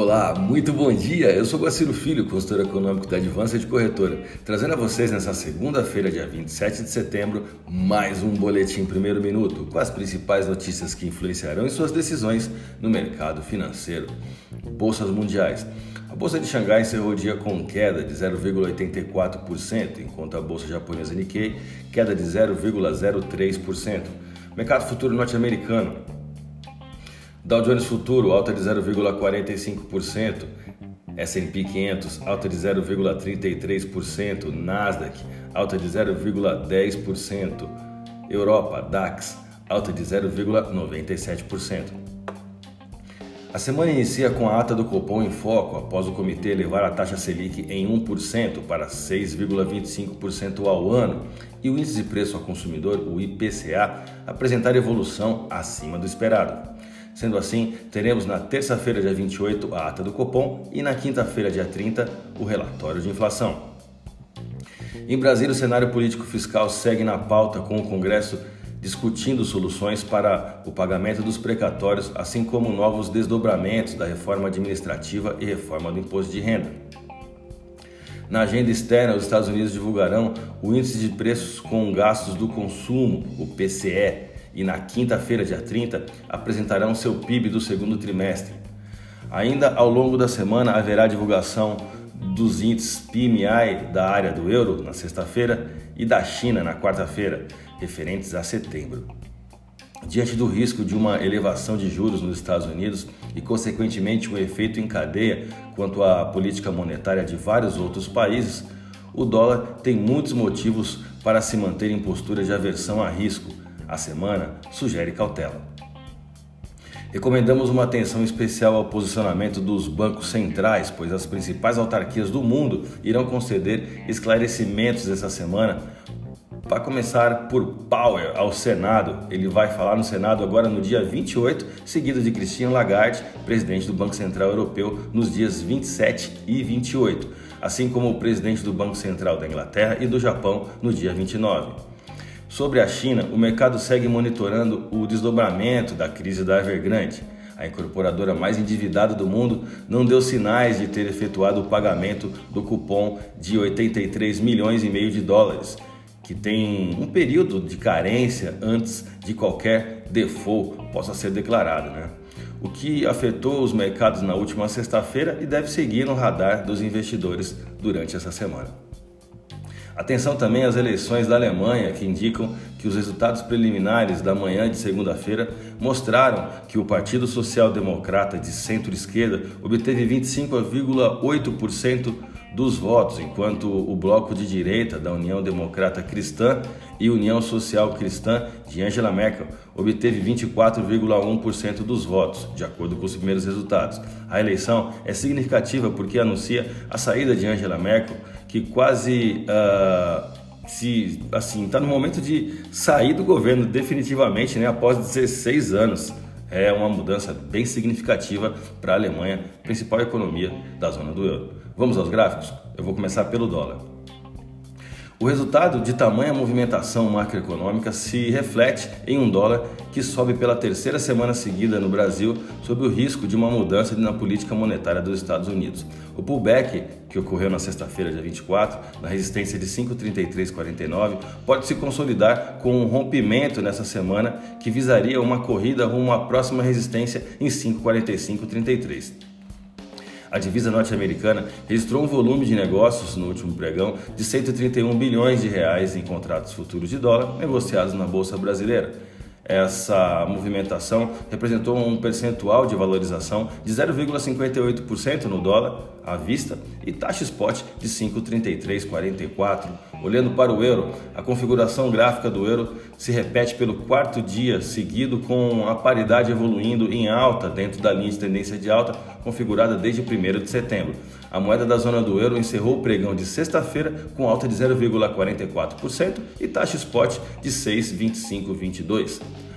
Olá, muito bom dia. Eu sou Guaciro Filho, consultor econômico da Advança de Corretora, trazendo a vocês nessa segunda-feira, dia 27 de setembro, mais um boletim primeiro minuto com as principais notícias que influenciarão em suas decisões no mercado financeiro. Bolsas mundiais. A bolsa de Xangai encerrou o dia com queda de 0,84%, enquanto a bolsa japonesa Nikkei queda de 0,03%. Mercado futuro norte-americano. Dow Jones Futuro, alta de 0,45%. S&P 500, alta de 0,33%. Nasdaq, alta de 0,10%. Europa, DAX, alta de 0,97%. A semana inicia com a ata do Copom em foco após o comitê elevar a taxa Selic em 1% para 6,25% ao ano e o índice de preço ao consumidor, o IPCA, apresentar evolução acima do esperado. Sendo assim, teremos na terça-feira, dia 28, a ata do Copom e na quinta-feira, dia 30, o relatório de inflação. Em Brasília, o cenário político fiscal segue na pauta com o Congresso discutindo soluções para o pagamento dos precatórios, assim como novos desdobramentos da reforma administrativa e reforma do imposto de renda. Na agenda externa, os Estados Unidos divulgarão o índice de preços com gastos do consumo, o PCE, e na quinta-feira, dia 30, apresentarão seu PIB do segundo trimestre. Ainda ao longo da semana haverá divulgação dos índices PMI da área do euro na sexta-feira e da China na quarta-feira, referentes a setembro. Diante do risco de uma elevação de juros nos Estados Unidos e, consequentemente, o efeito em cadeia quanto à política monetária de vários outros países, o dólar tem muitos motivos para se manter em postura de aversão a risco, a semana sugere cautela. Recomendamos uma atenção especial ao posicionamento dos bancos centrais, pois as principais autarquias do mundo irão conceder esclarecimentos essa semana. Para começar por Powell ao Senado, ele vai falar no Senado agora no dia 28, seguido de Christine Lagarde, presidente do Banco Central Europeu, nos dias 27 e 28, assim como o presidente do Banco Central da Inglaterra e do Japão no dia 29. Sobre a China, o mercado segue monitorando o desdobramento da crise da Evergrande. A incorporadora mais endividada do mundo não deu sinais de ter efetuado o pagamento do cupom de 83 milhões e meio de dólares, que tem um período de carência antes de qualquer default possa ser declarado, né? O que afetou os mercados na última sexta-feira e deve seguir no radar dos investidores durante essa semana. Atenção também às eleições da Alemanha, que indicam que os resultados preliminares da manhã de segunda-feira mostraram que o Partido Social Democrata de centro-esquerda obteve 25,8% dos votos, enquanto o bloco de direita da União Democrata Cristã e União Social Cristã de Angela Merkel obteve 24,1% dos votos, de acordo com os primeiros resultados. A eleição é significativa porque anuncia a saída de Angela Merkel, que quase uh, se assim está no momento de sair do governo definitivamente, né, após 16 anos. É uma mudança bem significativa para a Alemanha, principal economia da zona do euro. Vamos aos gráficos? Eu vou começar pelo dólar. O resultado de tamanha movimentação macroeconômica se reflete em um dólar que sobe pela terceira semana seguida no Brasil sob o risco de uma mudança na política monetária dos Estados Unidos. O pullback, que ocorreu na sexta-feira, dia 24, na resistência de 5,3349, pode se consolidar com um rompimento nessa semana que visaria uma corrida rumo à próxima resistência em 5,4533. A divisa norte-americana registrou um volume de negócios no último pregão de 131 bilhões de reais em contratos futuros de dólar negociados na bolsa brasileira. Essa movimentação representou um percentual de valorização de 0,58% no dólar à vista e taxa spot de 5,3344. Olhando para o euro, a configuração gráfica do euro se repete pelo quarto dia seguido com a paridade evoluindo em alta dentro da linha de tendência de alta configurada desde 1 de setembro. A moeda da zona do euro encerrou o pregão de sexta-feira com alta de 0,44% e taxa spot de 6,2522.